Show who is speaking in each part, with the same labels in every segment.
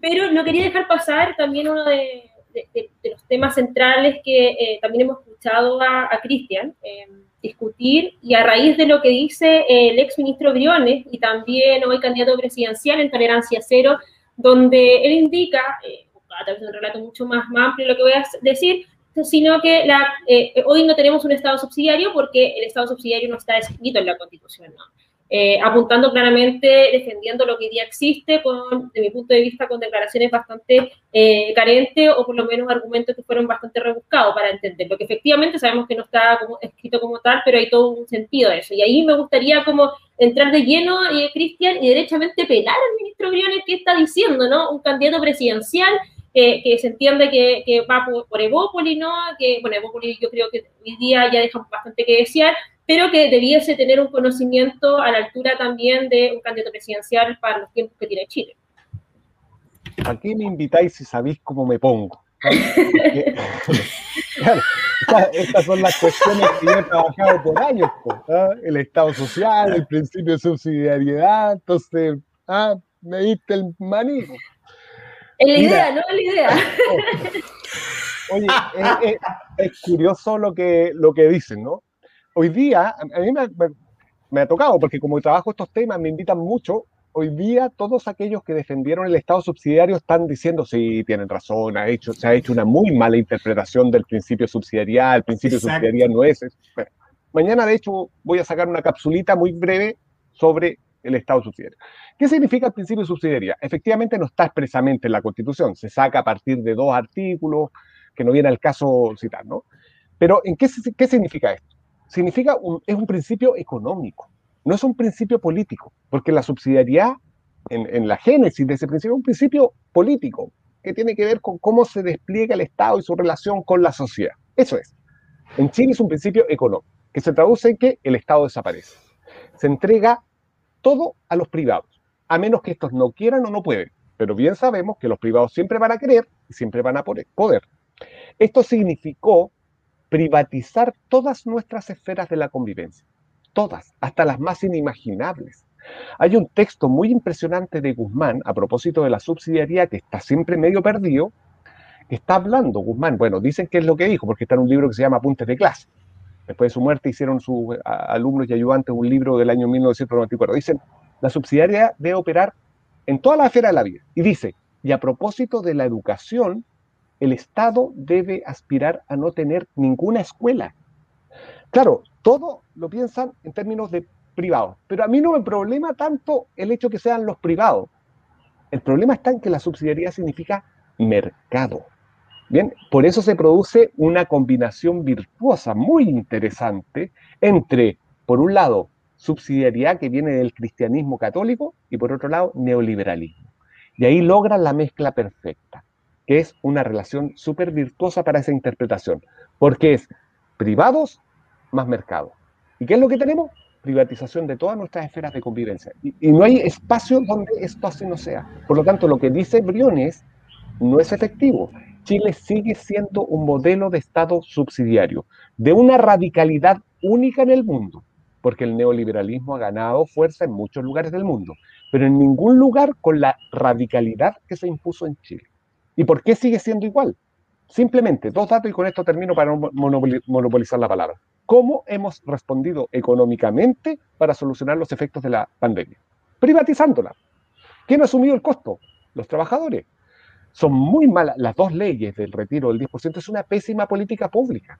Speaker 1: pero no quería dejar pasar también uno de, los temas centrales que eh, también hemos escuchado a, Cristian eh, discutir y a raíz de lo que dice el ex ministro Briones y también hoy candidato presidencial en Tolerancia Cero, donde él indica, eh, a través de un relato mucho más, amplio lo que voy a decir, sino que la, hoy no tenemos un Estado subsidiario porque el Estado subsidiario no está escrito en la Constitución. ¿no? Eh, apuntando claramente, defendiendo lo que hoy día existe, con, de mi punto de vista, con declaraciones bastante eh, carentes o por lo menos argumentos que fueron bastante rebuscados para entender lo que efectivamente sabemos que no está como, escrito como tal, pero hay todo un sentido de eso. Y ahí me gustaría como entrar de lleno, eh, Cristian, y derechamente pelar al ministro Briones que está diciendo, ¿no? Un candidato presidencial que, se entiende que, que va por, por, Evópoli, ¿no? Que, bueno, Evópoli yo creo que hoy día ya deja bastante que desear, pero que debiese tener un conocimiento a la altura también de un candidato presidencial para los tiempos que tiene Chile.
Speaker 2: Aquí me invitáis si sabéis cómo me pongo? estas, son las cuestiones que yo he trabajado por años, ¿ah? el Estado social, el principio de subsidiariedad, entonces, ah, me diste el maní.
Speaker 1: Es la idea, ¿no? Es la idea.
Speaker 2: Oye, es, es, curioso lo que, lo que dicen, ¿no? Hoy día, a mí me, ha tocado, porque como trabajo estos temas, me invitan mucho. Hoy día todos aquellos que defendieron el Estado subsidiario están diciendo, sí, tienen razón, ha hecho, se ha hecho una muy mala interpretación del principio subsidiarial, el principio subsidiarial no es... mañana, de hecho, voy a sacar una capsulita muy breve sobre el Estado subsidiario. ¿Qué significa el principio de subsidiariedad? Efectivamente no está expresamente en la Constitución, se saca a partir de dos artículos que no viene al caso citar, ¿no? Pero ¿en qué, qué significa esto? Significa es un principio económico, no es un principio político, porque la subsidiariedad en, la génesis de ese principio es un principio político que tiene que ver con cómo se despliega el Estado y su relación con la sociedad. Eso es. En Chile es un principio económico, que se traduce en que el Estado desaparece. Se entrega todo a los privados, a menos que estos no quieran o no pueden. Pero bien sabemos que los privados siempre van a querer y siempre van a poder. Esto significó privatizar todas nuestras esferas de la convivencia, todas, hasta las más inimaginables. Hay un texto muy impresionante de Guzmán a propósito de la subsidiariedad que está siempre medio perdido, que está hablando Guzmán, bueno, dicen que es lo que dijo, porque está en un libro que se llama Apuntes de clase. Después de su muerte hicieron sus alumnos y ayudantes un libro del año 1994. Dicen, la subsidiariedad debe operar en toda la esfera de la vida. Y dice, y a propósito de la educación, el Estado debe aspirar a no tener ninguna escuela. Claro, todo lo piensan en términos de privados, pero a mí no me problema tanto el hecho que sean los privados. El problema está en que la subsidiariedad significa mercado. Bien, por eso se produce una combinación virtuosa muy interesante entre, por un lado, subsidiariedad que viene del cristianismo católico y por otro lado, neoliberalismo. Y ahí logran la mezcla perfecta que es una relación súper virtuosa para esa interpretación, porque es privados más mercado. ¿Y qué es lo que tenemos? Privatización de todas nuestras esferas de convivencia. Y, no hay espacio donde esto así no sea. Por lo tanto, lo que dice Briones no es efectivo. Chile sigue siendo un modelo de Estado subsidiario, de una radicalidad única en el mundo, porque el neoliberalismo ha ganado fuerza en muchos lugares del mundo, pero en ningún lugar con la radicalidad que se impuso en Chile. ¿Y por qué sigue siendo igual? Simplemente, dos datos y con esto termino para no monopolizar la palabra. ¿Cómo hemos respondido económicamente para solucionar los efectos de la pandemia? Privatizándola. ¿Quién ha asumido el costo? Los trabajadores. Son muy malas las dos leyes del retiro del 10%, es una pésima política pública.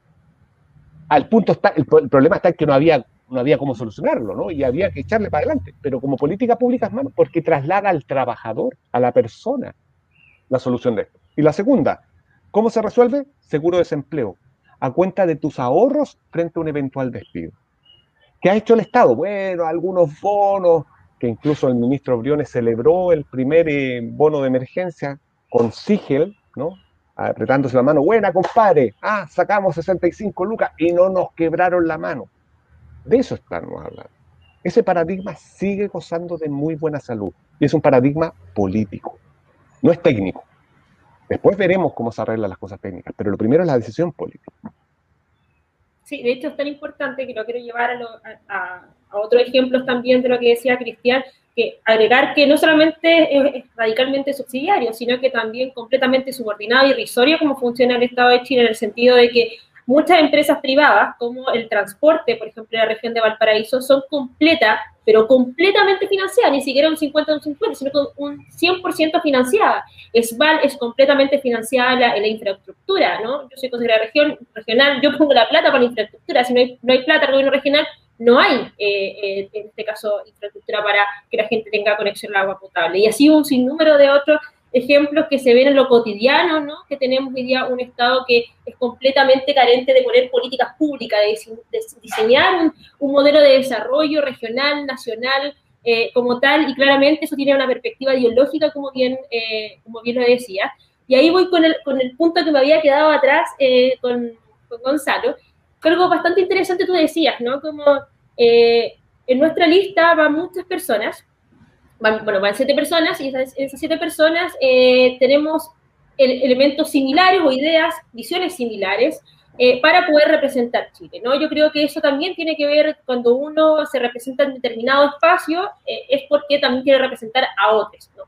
Speaker 2: Al punto está, el, problema está en que no había, no había cómo solucionarlo, ¿no? Y había que echarle para adelante. Pero como política pública es malo, porque traslada al trabajador, a la persona, la solución de esto. Y la segunda, ¿cómo se resuelve? Seguro desempleo, a cuenta de tus ahorros frente a un eventual despido. ¿Qué ha hecho el Estado? Bueno, algunos bonos, que incluso el ministro Briones celebró el primer eh, bono de emergencia con Sigel, ¿no? Apretándose la mano, buena compadre, ah, sacamos 65 lucas y no nos quebraron la mano. De eso estamos hablando. Ese paradigma sigue gozando de muy buena salud y es un paradigma político no es técnico. Después veremos cómo se arreglan las cosas técnicas, pero lo primero es la decisión política.
Speaker 1: Sí, de hecho es tan importante que lo quiero llevar a, otros ejemplos también de lo que decía Cristian, que agregar que no solamente es, radicalmente subsidiario, sino que también completamente subordinado y irrisorio como funciona el Estado de Chile en el sentido de que muchas empresas privadas, como el transporte, por ejemplo, en la región de Valparaíso, son completas, pero completamente financiadas, ni siquiera un 50 o un 50, sino un 100% financiada. ESVAL es completamente financiada en la, infraestructura, ¿no? Yo soy consejera región, regional, yo pongo la plata para la infraestructura, si no hay, no hay plata el gobierno regional, no hay, eh, eh, en este caso, infraestructura para que la gente tenga conexión al agua potable. Y así un sinnúmero de otros ejemplos que se ven en lo cotidiano, ¿no? Que tenemos hoy día un Estado que es completamente carente de poner políticas públicas, de, diseñar un, modelo de desarrollo regional, nacional, eh, como tal, y claramente eso tiene una perspectiva ideológica, como bien, como bien lo decía. Y ahí voy con el, con el punto que me había quedado atrás con, con Gonzalo, algo bastante interesante tú decías, ¿no? Como eh, en nuestra lista van muchas personas, bueno, van siete personas y esas, esas siete personas eh, tenemos elementos similares o ideas, visiones similares eh, para poder representar Chile, ¿no? Yo creo que eso también tiene que ver cuando uno se representa en determinado espacio, es porque también quiere representar a otros, ¿no?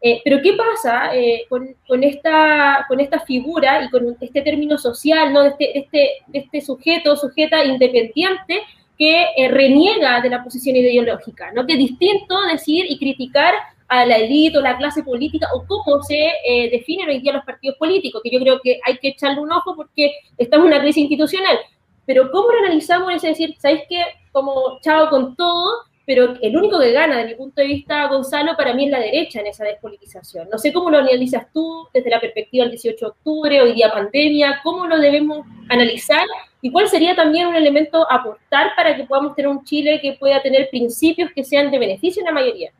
Speaker 1: Eh, pero ¿qué pasa eh, con, esta, con esta figura y con este término social, ¿no? de, este, este, este sujeto, sujeta independiente que eh, reniega de la posición ideológica? ¿no? Que es distinto decir y criticar a la élite o la clase política o cómo se definen hoy día los partidos políticos, que yo creo que hay que echarle un ojo porque estamos en una crisis institucional. Pero ¿cómo lo analizamos? Es decir, ¿sabéis qué? Como chao con todo, pero el único que gana, desde mi punto de vista, Gonzalo, para mí es la derecha en esa despolitización. No sé cómo lo analizas tú desde la perspectiva del 18 de octubre, hoy día pandemia, cómo lo debemos analizar y cuál sería también un elemento aportar para que podamos tener un Chile que pueda tener principios que sean de beneficio en la mayoría.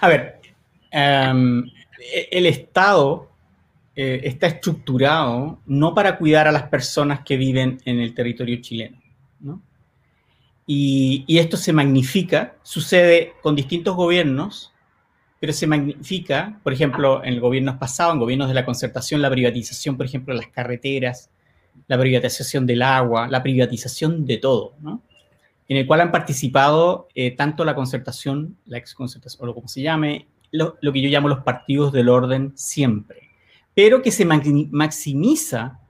Speaker 3: A ver, em, el Estado eh, está estructurado no para cuidar a las personas que viven en el territorio chileno, ¿no? Y, esto se magnifica, sucede con distintos gobiernos, pero se magnifica, por ejemplo, en el gobierno pasado, en gobiernos de la concertación, la privatización, por ejemplo, de las carreteras, la privatización del agua, la privatización de todo, ¿no? En el cual han participado eh, tanto la concertación, la exconcertación, o como se llame, lo, lo, que yo llamo los partidos del orden siempre, pero que se maximiza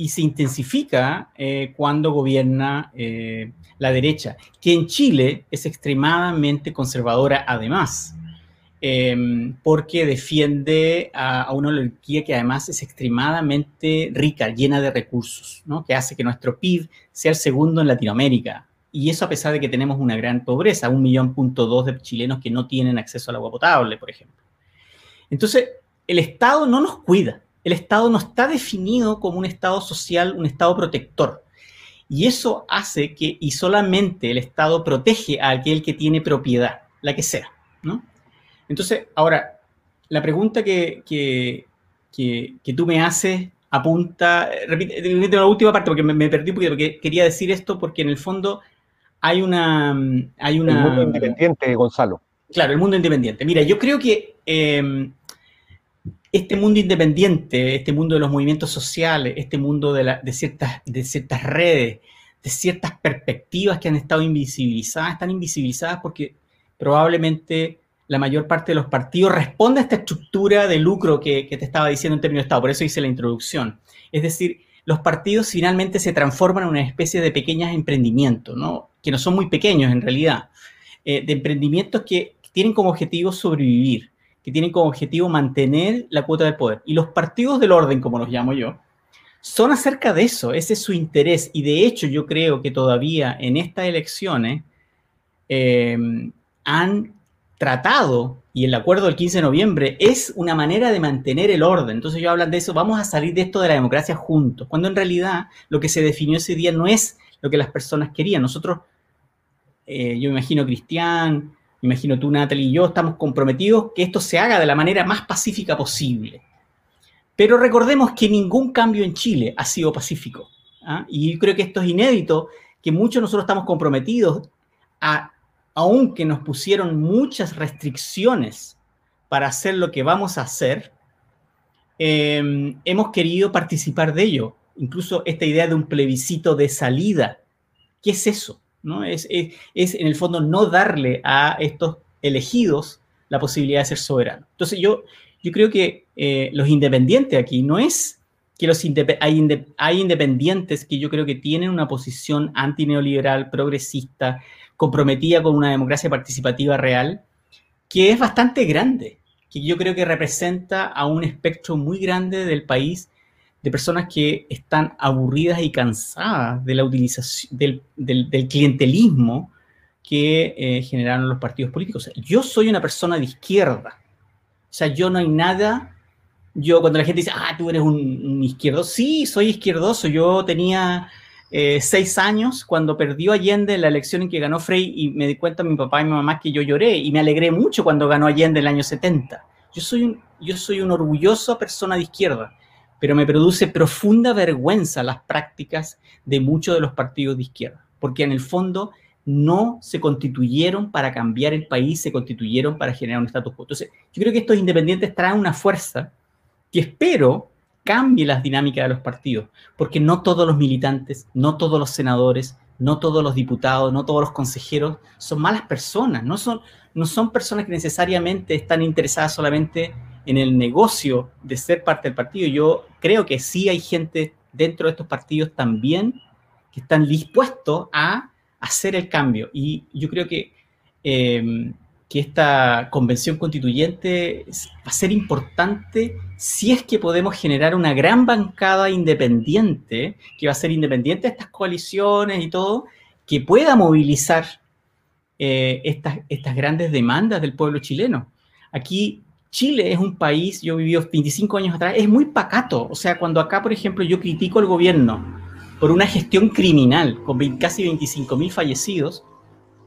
Speaker 3: y se intensifica eh, cuando gobierna eh, la derecha, que en Chile es extremadamente conservadora además, em, porque defiende a, una oligarquía que además es extremadamente rica, llena de recursos, que hace que nuestro PIB sea el segundo en Latinoamérica. Y eso a pesar de que tenemos una gran pobreza, un millón punto dos de chilenos que no tienen acceso al agua potable, por ejemplo. Entonces, el Estado no nos cuida el Estado no está definido como un Estado social, un Estado protector. Y eso hace que, y solamente el Estado protege a aquel que tiene propiedad, la que sea, ¿no? Entonces, ahora, la pregunta que, que, tú me haces apunta, repite, la última parte porque me, perdí porque quería decir esto porque en el fondo hay una... Hay una
Speaker 2: el mundo independiente, Gonzalo.
Speaker 3: Claro, el mundo independiente. Mira, yo creo que em, este mundo independiente, este mundo de los movimientos sociales, este mundo de, ciertas, de ciertas redes, de ciertas perspectivas que han estado invisibilizadas, están invisibilizadas porque probablemente la mayor parte de los partidos responde a esta estructura de lucro que, te estaba diciendo en términos de Estado, por eso hice la introducción. Es decir, los partidos finalmente se transforman en una especie de pequeños emprendimientos, ¿no? que no son muy pequeños en realidad, eh, de emprendimientos que tienen como objetivo sobrevivir tienen como objetivo mantener la cuota de poder. Y los partidos del orden, como los llamo yo, son acerca de eso, ese es su interés. Y de hecho yo creo que todavía en estas elecciones em, han tratado, y el acuerdo del 15 de noviembre es una manera de mantener el orden. Entonces ellos hablan de eso, vamos a salir de esto de la democracia juntos, cuando en realidad lo que se definió ese día no es lo que las personas querían. Nosotros, eh, yo imagino Cristian, imagino tú, Natalie y yo, estamos comprometidos que esto se haga de la manera más pacífica posible. Pero recordemos que ningún cambio en Chile ha sido pacífico. ¿ah? Y creo que esto es inédito, que muchos nosotros estamos comprometidos, a, aunque nos pusieron muchas restricciones para hacer lo que vamos a hacer, em, hemos querido participar de ello. Incluso esta idea de un plebiscito de salida. ¿Qué es eso? ¿No? Es, es, en el fondo no darle a estos elegidos la posibilidad de ser soberanos. Entonces yo, yo creo que eh, los independientes aquí no es que los hay, hay, independientes que yo creo que tienen una posición antineoliberal, progresista, comprometida con una democracia participativa real, que es bastante grande, que yo creo que representa a un espectro muy grande del país de personas que están aburridas y cansadas de la utilización del, del, clientelismo que eh, generaron los partidos políticos. yo soy una persona de izquierda. O sea, yo no hay nada. Yo, cuando la gente dice, ah, tú eres un, izquierdoso, sí, soy izquierdoso. Yo tenía eh, seis años cuando perdió Allende la elección en que ganó Frey y me di cuenta mi papá y mi mamá que yo lloré y me alegré mucho cuando ganó Allende el año 70. Yo soy un, yo soy una orgullosa persona de izquierda pero me produce profunda vergüenza las prácticas de muchos de los partidos de izquierda, porque en el fondo no se constituyeron para cambiar el país, se constituyeron para generar un estatus quo. Entonces, yo creo que estos independientes traen una fuerza que espero cambie las dinámicas de los partidos, porque no todos los militantes, no todos los senadores, no todos los diputados, no todos los consejeros son malas personas, no son, no son personas que necesariamente están interesadas solamente en el negocio de ser parte del partido. Yo creo que sí hay gente dentro de estos partidos también que están dispuestos a hacer el cambio. Y yo creo que, em, que esta convención constituyente va a ser importante si es que podemos generar una gran bancada independiente, que va a ser independiente de estas coaliciones y todo, que pueda movilizar eh, estas, estas grandes demandas del pueblo chileno. Aquí Chile es un país, yo viví 25 años atrás, es muy pacato. O sea, cuando acá, por ejemplo, yo critico al gobierno por una gestión criminal con casi 25 mil fallecidos,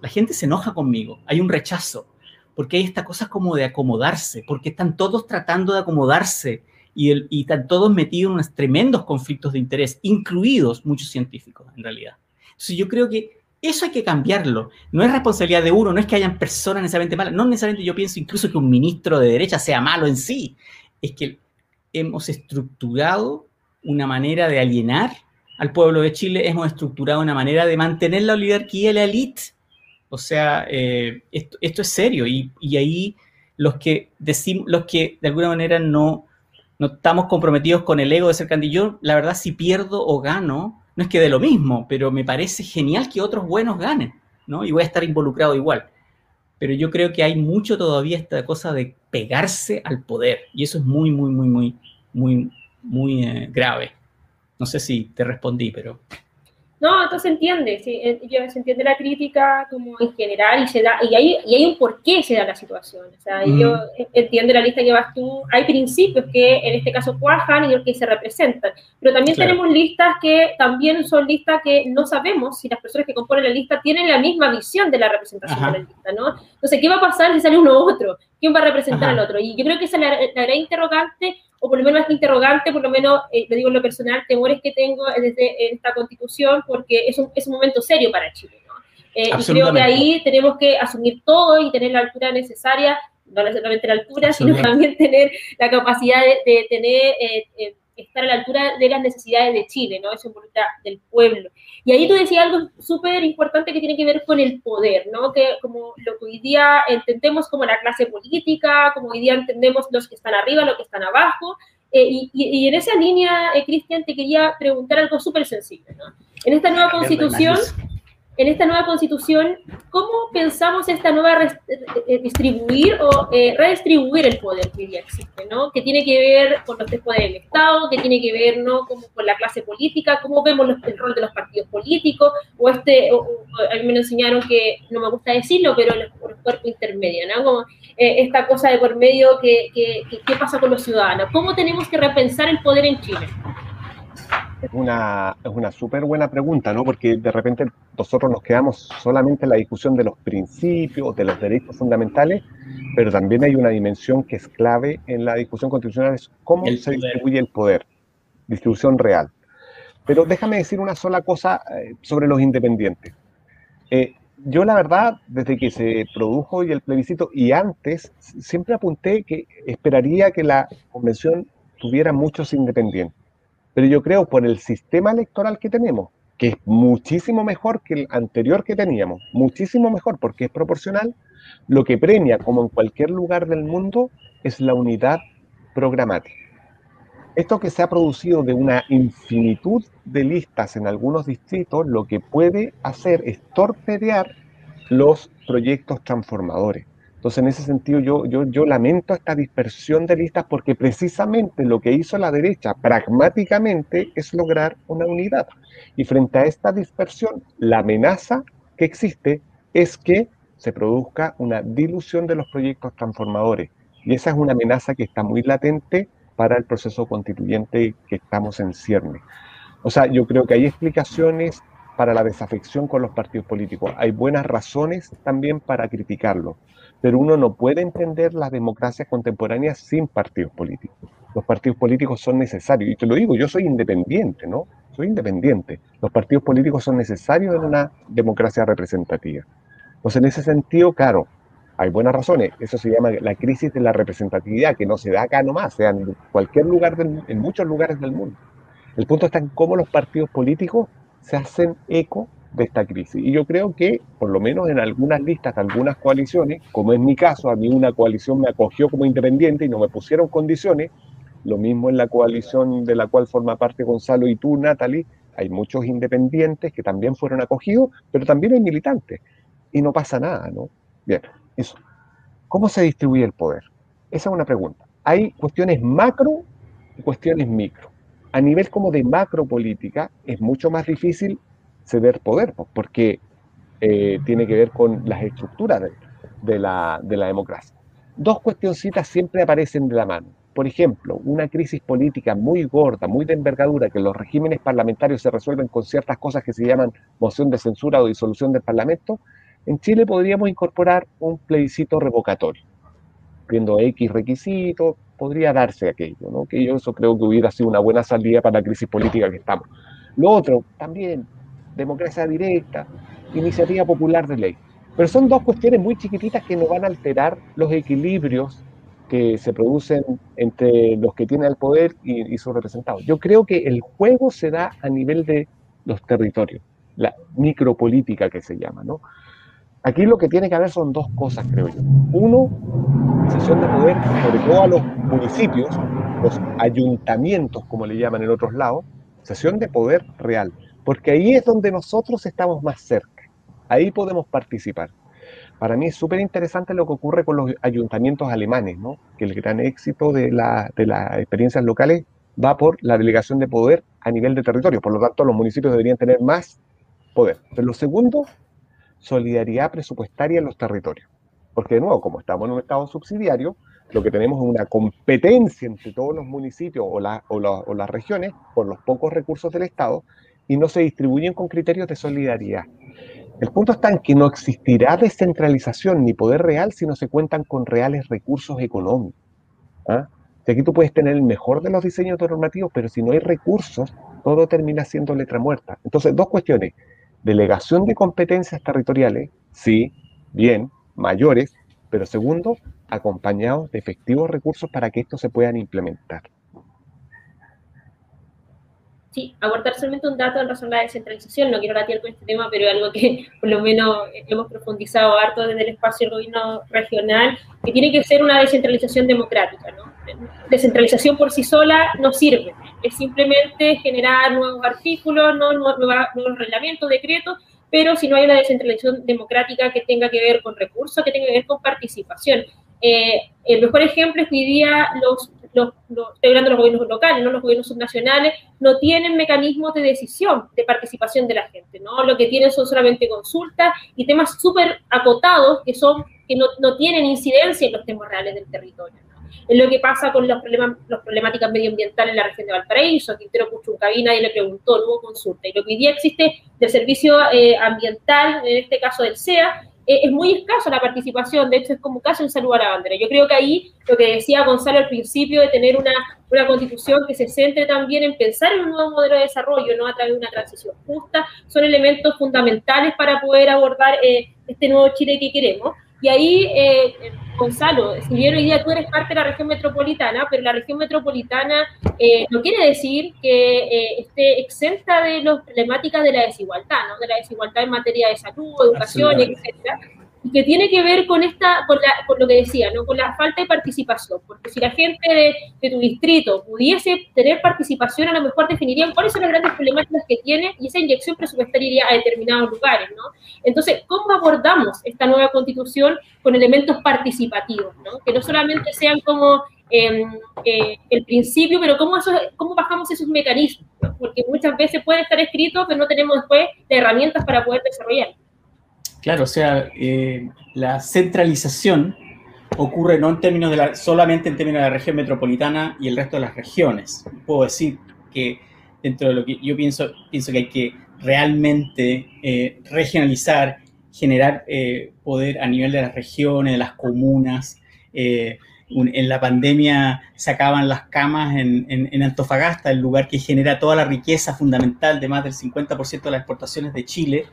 Speaker 3: la gente se enoja conmigo, hay un rechazo, porque hay esta cosa como de acomodarse, porque están todos tratando de acomodarse y, y están todos metidos en unos tremendos conflictos de interés, incluidos muchos científicos, en realidad. Entonces yo creo que eso hay que cambiarlo. No es responsabilidad de uno, no es que hayan personas necesariamente malas. No necesariamente yo pienso incluso que un ministro de derecha sea malo en sí. Es que hemos estructurado una manera de alienar al pueblo de Chile, hemos estructurado una manera de mantener la oligarquía la élite. O sea, eh, esto, es serio. Y, ahí los que decimos, los que de alguna manera no, no estamos comprometidos con el ego de ser candidato, la verdad, si pierdo o gano, no es que de lo mismo, pero me parece genial que otros buenos ganen, ¿no? Y voy a estar involucrado igual. Pero yo creo que hay mucho todavía esta cosa de pegarse al poder, y eso es muy, muy, muy, muy, muy, muy eh, grave. No sé si te respondí, pero...
Speaker 1: No, entonces entiende, sí, se entiende la crítica como en general y se da, y hay, y hay un por qué se da la situación. O sea, yo entiendo la lista que vas tú, hay principios que en este caso cuajan y los que se representan, pero también tenemos listas que también son listas que no sabemos si las personas que componen la lista tienen la misma visión de la representación de la lista, ¿no? Entonces, ¿qué va a pasar si sale uno u otro? ¿Quién va a representar al otro? Y yo creo que esa es la, la gran interrogante o por lo menos este interrogante, por lo menos, eh, lo digo en lo personal, temores que tengo desde esta constitución, porque es un, es un momento serio para Chile. ¿no? Eh, y creo que ahí tenemos que asumir todo y tener la altura necesaria, no solamente la altura, sino también tener la capacidad de, tener, eh, estar a la altura de las necesidades de Chile, ¿no? Eso voluntad del pueblo. Y ahí tú decías algo súper importante que tiene que ver con el poder, ¿no? Que como lo que hoy día entendemos como la clase política, como hoy día entendemos los que están arriba, los que están abajo. Eh, y, y, en esa línea, eh, Cristian, te quería preguntar algo súper sencillo, ¿no? En esta nueva constitución en esta nueva constitución, ¿cómo pensamos esta nueva eh, distribuir o eh, redistribuir el poder que ya existe, ¿no? Que tiene que ver con los tres poderes del Estado, que tiene que ver, ¿no? Como con la clase política, cómo vemos el rol de los partidos políticos, o este, a mí me enseñaron que, no me gusta decirlo, pero los, cuerpos intermedios, ¿no? Como eh, esta cosa de por medio, que, ¿qué pasa con los ciudadanos? ¿Cómo tenemos que repensar el poder en Chile?
Speaker 2: Es una, es una súper buena pregunta, ¿no? Porque de repente nosotros nos quedamos solamente en la discusión de los principios, de los derechos fundamentales, pero también hay una dimensión que es clave en la discusión constitucional, es cómo se distribuye el poder, distribución real. Pero déjame decir una sola cosa eh, sobre los independientes. Eh, yo la verdad, desde que se produjo y el plebiscito y antes, siempre apunté que esperaría que la convención tuviera muchos independientes pero yo creo por el sistema electoral que tenemos, que es muchísimo mejor que el anterior que teníamos, muchísimo mejor porque es proporcional, Lo que premia, como en cualquier lugar del mundo, es la unidad programática. Esto que se ha producido de una infinitud de listas en algunos distritos, lo que puede hacer es torpedear los proyectos transformadores. Entonces, en ese sentido, yo, yo, yo lamento esta dispersión de listas porque precisamente lo que hizo la derecha pragmáticamente es lograr una unidad. Y frente a esta dispersión, la amenaza que existe es que se produzca una dilución de los proyectos transformadores. Y esa es una amenaza que está muy latente para el proceso constituyente que estamos en cierne. O sea, yo creo que hay explicaciones para la desafección con los partidos políticos. Hay buenas razones también para criticarlo pero uno no puede entender las democracias contemporáneas sin partidos políticos. Los partidos políticos son necesarios, y te lo digo, yo soy independiente, ¿no? Soy independiente. Los partidos políticos son necesarios en una democracia representativa. Entonces, en ese sentido, claro, hay buenas razones. Eso se llama la crisis de la representatividad, que no se da acá nomás, sea en cualquier lugar, en muchos lugares del mundo. El punto está en cómo los partidos políticos se hacen eco de esta crisis. Y yo creo que, por lo menos en algunas listas, algunas coaliciones, como es mi caso, a mí una coalición me acogió como independiente y no me pusieron condiciones, lo mismo en la coalición de la cual forma parte Gonzalo y tú, Natalie, hay muchos independientes que también fueron acogidos, pero también hay militantes. Y no pasa nada, ¿no? Bien, eso. ¿Cómo se distribuye el poder? Esa es una pregunta. Hay cuestiones macro y cuestiones micro. A nivel como de macro política, es mucho más difícil ceder poder, porque eh, tiene que ver con las estructuras de, la, de la democracia. Dos cuestioncitas siempre aparecen de la mano. Por ejemplo, una crisis política muy gorda, muy de envergadura, que los regímenes parlamentarios se resuelven con ciertas cosas que se llaman moción de censura o disolución del Parlamento, en Chile podríamos incorporar un plebiscito revocatorio. Viendo X requisitos, podría darse aquello, ¿no? Que yo eso creo que hubiera sido una buena salida para la crisis política que estamos. Lo otro, también, democracia directa, iniciativa popular de ley. Pero son dos cuestiones muy chiquititas que no van a alterar los equilibrios que se producen entre los que tienen el poder y, sus representados. Yo creo que el juego se da a nivel de los territorios, la micropolítica que se llama, ¿no? Aquí lo que tiene que haber son dos cosas, creo yo. Uno, sesión de poder, sobre todo a los municipios, los ayuntamientos, como le llaman en otros lados, sesión de poder real porque ahí es donde nosotros estamos más cerca, ahí podemos participar. Para mí es súper interesante lo que ocurre con los ayuntamientos alemanes, ¿no? que el gran éxito de, la, de las experiencias locales va por la delegación de poder a nivel de territorio, por lo tanto los municipios deberían tener más poder. Pero lo segundo, solidaridad presupuestaria en los territorios, porque de nuevo, como estamos en un estado subsidiario, lo que tenemos es una competencia entre todos los municipios o, o, o las regiones por los pocos recursos del Estado y no se distribuyen con criterios de solidaridad. El punto está en que no existirá descentralización ni poder real si no se cuentan con reales recursos económicos. ¿ah? aquí tú puedes tener el mejor de los diseños normativos, pero si no hay recursos, todo termina siendo letra muerta. Entonces, dos cuestiones. Delegación de competencias territoriales, sí, bien, mayores, pero segundo, acompañados de efectivos recursos para que estos se puedan implementar.
Speaker 1: Sí, aportar solamente un dato en razón a la descentralización, no quiero latir con este tema, pero es algo que por lo menos hemos profundizado harto desde el espacio del gobierno regional, que tiene que ser una descentralización democrática. ¿no? Descentralización por sí sola no sirve, es simplemente generar nuevos artículos, nuevos reglamentos, decretos, pero si no hay una descentralización democrática que tenga que ver con recursos, que tenga que ver con participación. Eh, el mejor ejemplo es que hoy día los los, estoy hablando de los gobiernos locales, no los gobiernos subnacionales, no tienen mecanismos de decisión, de participación de la gente, ¿no? Lo que tienen son solamente consultas y temas súper acotados que son, que no, no, tienen incidencia en los temas reales del territorio. Es lo que pasa con los problemas, las problemáticas medioambientales en la región de Valparaíso, Quintero Puchuncavina y le preguntó, no hubo consulta. Y lo que hoy día existe del servicio eh, ambiental, en este caso del SEA, eh, es muy escaso la participación, de hecho es como casi un saludo a la bandera. Yo creo que ahí lo que decía Gonzalo al principio de tener una, una constitución que se centre también en pensar en un nuevo modelo de desarrollo, no a través de una transición justa, son elementos fundamentales para poder abordar eh, este nuevo Chile que queremos. Y ahí, eh, Gonzalo, si bien hoy día tú eres parte de la región metropolitana, pero la región metropolitana eh, no quiere decir que eh, esté exenta de las problemáticas de la desigualdad, ¿no? de la desigualdad en materia de salud, educación, etc. y que tiene que ver con esta, con, la, con, lo que decía, ¿no? con la falta de participación, porque si la gente de, de, tu distrito pudiese tener participación, a lo mejor definirían cuáles son las grandes problemáticas que tiene y esa inyección presupuestaria iría a determinados lugares, ¿no? Entonces, ¿cómo abordamos esta nueva constitución con elementos participativos, ¿no? Que no solamente sean como eh, eh, el principio, pero cómo, cómo bajamos esos mecanismos. Porque muchas veces puede estar escrito, pero no tenemos después de herramientas para poder desarrollar.
Speaker 3: Claro, o sea, eh, la centralización ocurre no en términos de la, solamente en términos de la región metropolitana y el resto de las regiones. Puedo decir que dentro de lo que yo pienso, pienso que hay que realmente eh, regionalizar, generar eh, poder a nivel de las regiones, de las comunas. Un, en la pandemia sacaban las camas en, en, en, Antofagasta, el lugar que genera toda la riqueza fundamental de más del 50% de las exportaciones de Chile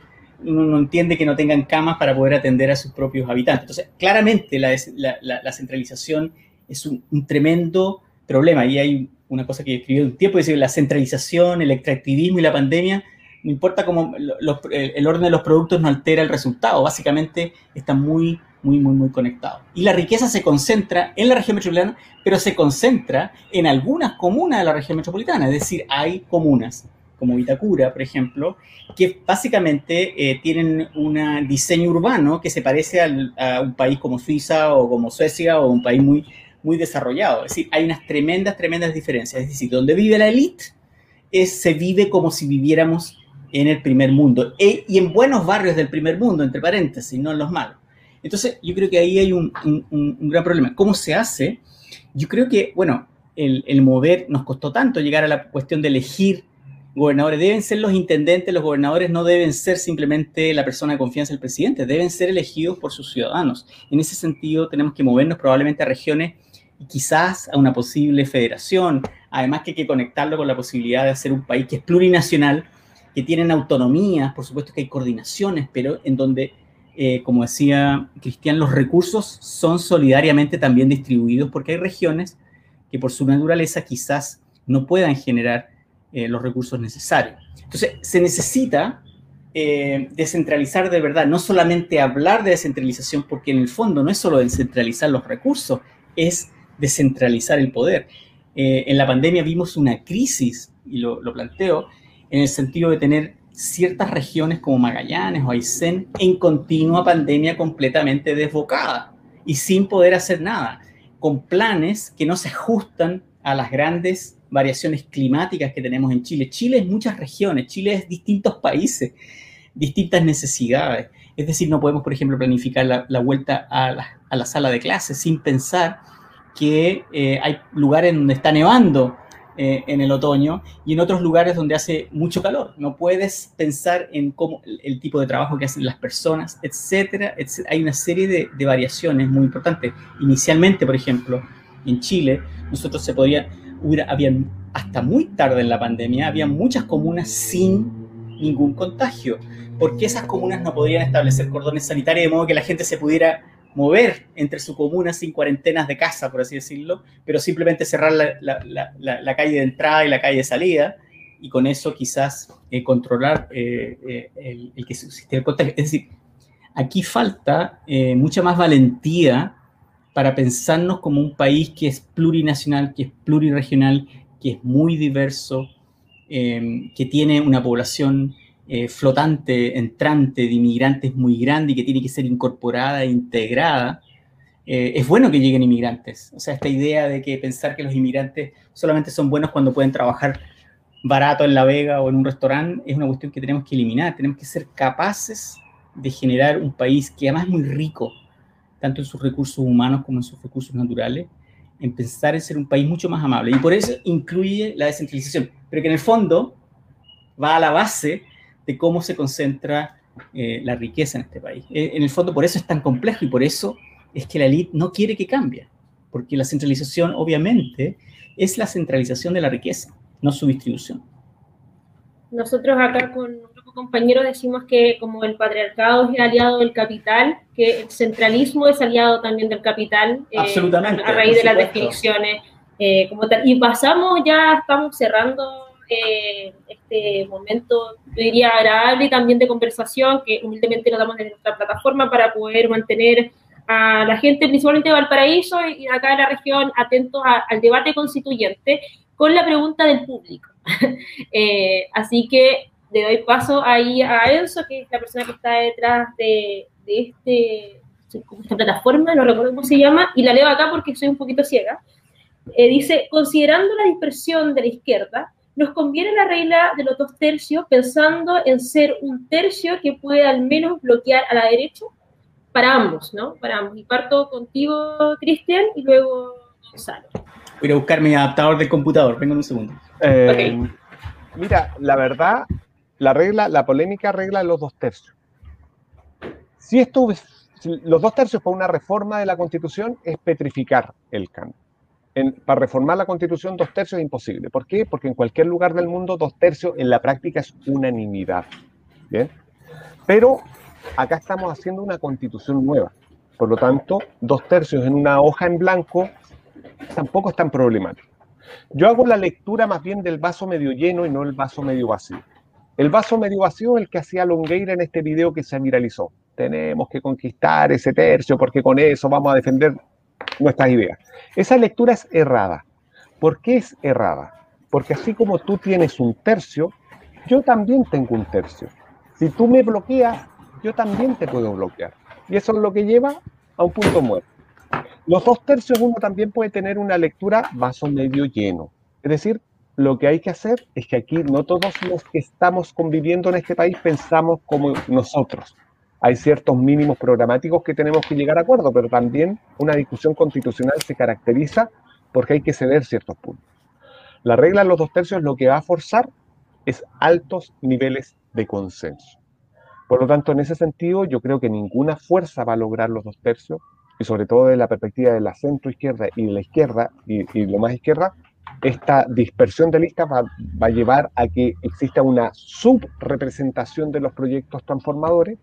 Speaker 3: uno no entiende que no tengan camas para poder atender a sus propios habitantes. Entonces, claramente la, la, la centralización es un, un, tremendo problema. Y hay una cosa que escribió un tiempo, dice la centralización, el extractivismo y la pandemia, no importa cómo los, el orden de los productos no altera el resultado, básicamente están muy, muy, muy, muy conectados. Y la riqueza se concentra en la región metropolitana, pero se concentra en algunas comunas de la región metropolitana, es decir, hay comunas como Vitacura, por ejemplo, que básicamente eh, tienen un diseño urbano que se parece a un país como Suiza o como Suecia o un país muy, muy desarrollado. Es decir, hay unas tremendas, tremendas diferencias. Es decir, donde vive la élite es, se vive como si viviéramos en el primer mundo e, y en buenos barrios del primer mundo, entre paréntesis, no en los malos. Entonces, yo creo que ahí hay un, un, un gran problema. ¿Cómo se hace? Yo creo que, bueno, el, el mover nos costó tanto llegar a la cuestión de elegir gobernadores deben ser los intendentes, los gobernadores no deben ser simplemente la persona de confianza del presidente, deben ser elegidos por sus ciudadanos. En ese sentido, tenemos que movernos probablemente a regiones y quizás a una posible federación, además que hay que conectarlo con la posibilidad de hacer un país que es plurinacional, que tienen autonomías, por supuesto que hay coordinaciones, pero en donde, eh, como decía Cristian, los recursos son solidariamente también distribuidos porque hay regiones que por su naturaleza quizás no puedan generar eh, los recursos necesarios. Entonces, se necesita eh, descentralizar de verdad, no solamente hablar de descentralización, porque en el fondo no es solo descentralizar los recursos, es descentralizar el poder. Eh, en la pandemia vimos una crisis, y lo, planteo, en el sentido de tener ciertas regiones como Magallanes o Aysén en continua pandemia completamente desbocada y sin poder hacer nada, con planes que no se ajustan a las grandes variaciones climáticas que tenemos en Chile. Chile es muchas regiones, Chile es distintos países, distintas necesidades. Es decir, no podemos, por ejemplo, planificar la, la vuelta a la, a la, sala de clases sin pensar que eh, hay lugares donde está nevando eh, en el otoño y en otros lugares donde hace mucho calor. No puedes pensar en cómo el, tipo de trabajo que hacen las personas, etcétera, etcétera. Hay una serie de, de variaciones muy importantes. Inicialmente, por ejemplo, en Chile, nosotros se podía, hubiera, hasta muy tarde en la pandemia, había muchas comunas sin ningún contagio, porque esas comunas no podían establecer cordones sanitarios de modo que la gente se pudiera mover entre su comuna sin cuarentenas de casa, por así decirlo, pero simplemente cerrar la, la, la, la calle de entrada y la calle de salida, y con eso quizás eh, controlar eh, eh, el, el, que subsiste el contagio. Es decir, aquí falta eh, mucha más valentía para pensarnos como un país que es plurinacional, que es pluriregional, que es muy diverso, eh, que tiene una población eh, flotante, entrante de inmigrantes muy grande y que tiene que ser incorporada e integrada. Eh, es bueno que lleguen inmigrantes. O sea, esta idea de que pensar que los inmigrantes solamente son buenos cuando pueden trabajar barato en La Vega o en un restaurante es una cuestión que tenemos que eliminar. Tenemos que ser capaces de generar un país que además es muy rico, tanto en sus recursos humanos como en sus recursos naturales, en pensar en ser un país mucho más amable. Y por eso incluye la descentralización, pero que en el fondo va a la base de cómo se concentra eh, la riqueza en este país. Eh, en el fondo, por eso es tan complejo y por eso es que la élite no quiere que cambie, porque la centralización, obviamente, es la centralización de la riqueza, no su distribución.
Speaker 1: Nosotros acá con compañeros decimos que como el patriarcado es el aliado del capital, que el centralismo es aliado también del capital.
Speaker 3: Eh, Absolutamente.
Speaker 1: A raíz de las definiciones. Eh, como tal. Y pasamos, ya estamos cerrando eh, este momento, yo diría, agradable y también de conversación que humildemente nos damos desde nuestra plataforma para poder mantener a la gente, principalmente de Valparaíso y acá de la región, atentos al debate constituyente con la pregunta del público. Eh, así que le doy paso ahí a Enzo, que es la persona que está detrás de, este, esta plataforma, no recuerdo cómo se llama, y la leo acá porque soy un poquito ciega. Eh, dice, considerando la dispersión de la izquierda, nos conviene la regla de los dos tercios pensando en ser un tercio que puede al menos bloquear a la derecha para ambos, ¿no? Para ambos. Y parto contigo, Cristian, y luego Gonzalo.
Speaker 3: Voy a buscar mi adaptador de computador, vengo en un segundo.
Speaker 2: Eh, mira, la verdad, la regla, la polémica regla los dos tercios. Si esto, los dos tercios para una reforma de la Constitución es petrificar el cambio. para reformar la Constitución, dos tercios es imposible. ¿Por qué? Porque en cualquier lugar del mundo, dos tercios en la práctica es unanimidad. ¿Bien? Pero acá estamos haciendo una Constitución nueva. Por lo tanto, dos tercios en una hoja en blanco tampoco es tan problemático. Yo hago la lectura más bien del vaso medio lleno y no el vaso medio vacío. El vaso medio vacío el que hacía Longueira en este video que se viralizó. Tenemos que conquistar ese tercio porque con eso vamos a defender nuestras ideas. Esa lectura es errada. ¿Por qué es errada? Porque así como tú tienes un tercio, yo también tengo un tercio. Si tú me bloqueas, yo también te puedo bloquear. Y eso es lo que lleva a un punto muerto. Los dos tercios uno también puede tener una lectura vaso medio lleno. Es decir, lo que hay que hacer es que aquí no todos los que estamos conviviendo en este país pensamos como nosotros. Hay ciertos mínimos programáticos que tenemos que llegar a acuerdo, pero también una discusión constitucional se caracteriza porque hay que ceder ciertos puntos. La regla de los dos tercios lo que va a forzar es altos niveles de consenso. Por lo tanto, en ese sentido, yo creo que ninguna fuerza va a lograr los dos tercios, y sobre todo desde la perspectiva de la centro izquierda y de la izquierda y, lo más izquierda, esta dispersión de listas va, a llevar a que exista una subrepresentación de los proyectos transformadores,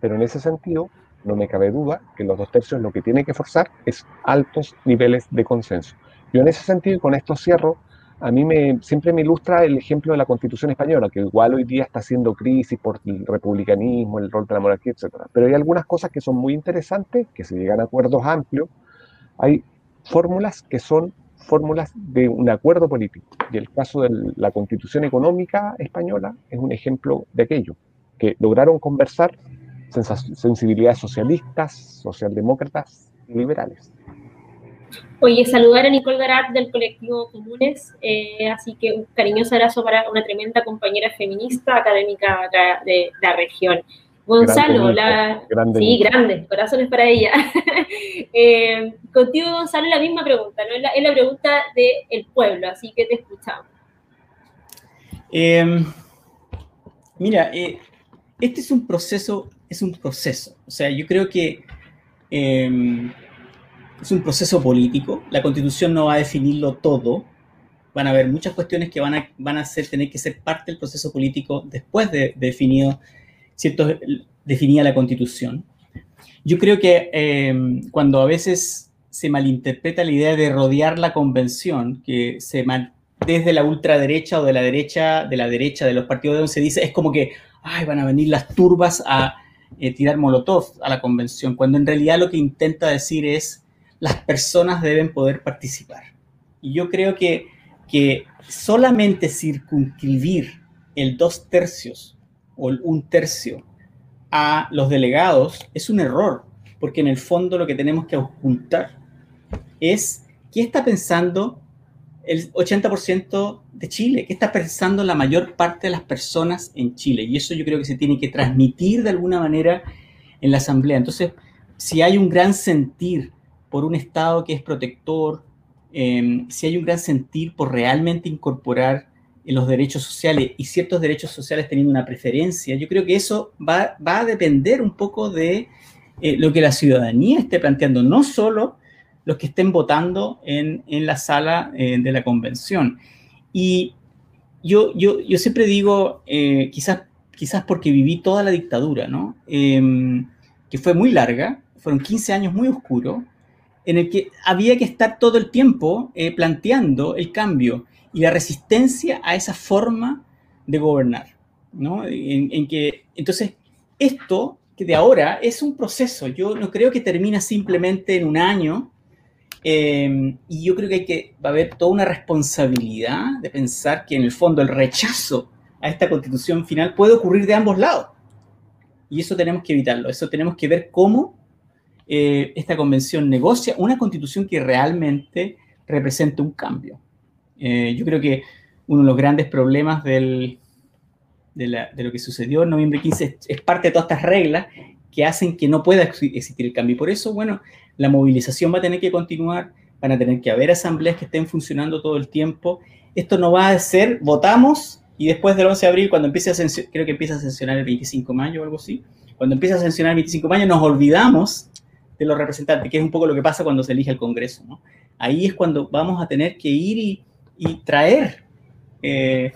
Speaker 2: pero en ese sentido no me cabe duda que los dos tercios lo que tiene que forzar es altos niveles de consenso. Yo en ese sentido, con esto cierro, a mí me, siempre me ilustra el ejemplo de la Constitución española, que igual hoy día está haciendo crisis por el republicanismo, el rol de la monarquía, etc. Pero hay algunas cosas que son muy interesantes, que se llegan a acuerdos amplios. Hay fórmulas que son fórmulas de un acuerdo político. Y el caso de la Constitución económica española es un ejemplo de aquello, que lograron conversar sensibilidades socialistas, socialdemócratas y liberales.
Speaker 1: Oye, saludar a Nicole Garat del colectivo Comunes, eh, así que un cariñoso abrazo para una tremenda compañera feminista académica de, la región. Gonzalo, la... sí, grande, corazones para ella. Eh, contigo, Gonzalo, la misma pregunta, ¿no? Es la, pregunta del pueblo, así que te escuchamos.
Speaker 3: Em, mira, eh, este es un proceso, es un proceso. O sea, yo creo que em, es un proceso político, la constitución no va a definirlo todo, van a haber muchas cuestiones que van a, van a ser, tener que ser parte del proceso político después de, definido, cierto, definida la constitución. Yo creo que em, cuando a veces se malinterpreta la idea de rodear la convención, que se desde la ultraderecha o de la derecha, de la derecha de los partidos de donde se dice, es como que, ay, van a venir las turbas a eh, tirar molotov a la convención, cuando en realidad lo que intenta decir es, las personas deben poder participar. Y yo creo que, que solamente circunscribir el dos tercios o un tercio a los delegados es un error, porque en el fondo lo que tenemos que ocultar es qué está pensando el 80% de Chile, qué está pensando la mayor parte de las personas en Chile. Y eso yo creo que se tiene que transmitir de alguna manera en la Asamblea. Entonces, si hay un gran sentir por un Estado que es protector, em, si hay un gran sentir por realmente incorporar los derechos sociales y ciertos derechos sociales teniendo una preferencia, yo creo que eso va, a depender un poco de eh, lo que la ciudadanía esté planteando, no solo los que estén votando en, la sala eh, de la convención. Y yo, yo, yo siempre digo, eh, quizás, quizás porque viví toda la dictadura, ¿no? Em, que fue muy larga, fueron 15 años muy oscuros, en el que había que estar todo el tiempo planteando el cambio y la resistencia a esa forma de gobernar, ¿no? En, que, entonces, esto que de ahora es un proceso, yo no creo que termina simplemente en un año, eh, y yo creo que, hay que va a haber toda una responsabilidad de pensar que en el fondo el rechazo a esta constitución final puede ocurrir de ambos lados. Y eso tenemos que evitarlo, eso tenemos que ver cómo eh, esta convención negocia una constitución que realmente represente un cambio. Eh, yo creo que uno de los grandes problemas del, de, lo que sucedió en noviembre 15 es, parte de todas estas reglas que hacen que no pueda existir el cambio. Y por eso, bueno, la movilización va a tener que continuar, van a tener que haber asambleas que estén funcionando todo el tiempo. Esto no va a ser, votamos y después del 11 de abril, cuando empiece a creo que empieza a sancionar el 25 de mayo o algo así, cuando empieza a sancionar el 25 de mayo nos olvidamos de los representantes, que es un poco lo que pasa cuando se elige el Congreso. Ahí es cuando vamos a tener que ir y, traer eh,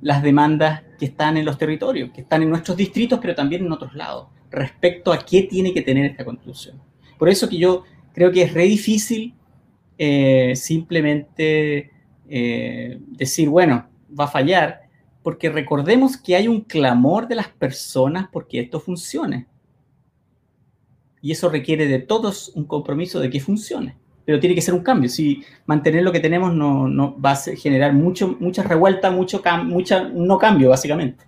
Speaker 3: las demandas que están en los territorios, que están en nuestros distritos, pero también en otros lados, respecto a qué tiene que tener esta constitución. Por eso que yo creo que es re difícil eh, simplemente eh, decir, bueno, va a fallar, porque recordemos que hay un clamor de las personas porque esto funcione. Y eso requiere de todos un compromiso de que funcione. Pero tiene que ser un cambio. Si mantener lo que tenemos no, no va a generar mucho, mucha revuelta, mucho mucha, no cambio, básicamente.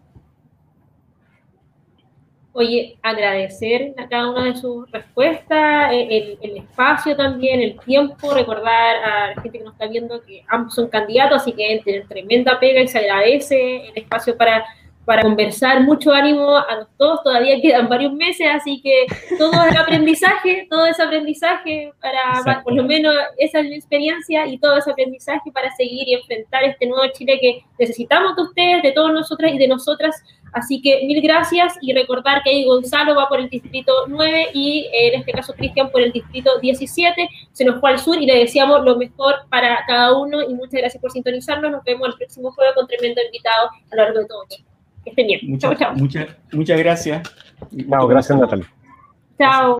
Speaker 1: Oye, agradecer a cada una de sus respuestas, el, el, espacio también, el tiempo, recordar a la gente que nos está viendo que ambos son candidatos, así que tienen tremenda pega y se agradece el espacio para para conversar. Mucho ánimo a los todos, todavía quedan varios meses, así que todo el aprendizaje, todo ese aprendizaje para, por lo menos esa es mi experiencia y todo ese aprendizaje para seguir y enfrentar este nuevo Chile que necesitamos de ustedes, de todos nosotras y de nosotras. Así que mil gracias y recordar que ahí Gonzalo va por el distrito 9 y en este caso Cristian por el distrito 17. Se nos fue al sur y le deseamos lo mejor para cada uno y muchas gracias por sintonizarnos. Nos vemos el próximo jueves con tremendo invitado a lo largo de todo que estén bien.
Speaker 3: Muchas, muchas, muchas gracias.
Speaker 2: Gracias Natalia.
Speaker 1: Chao.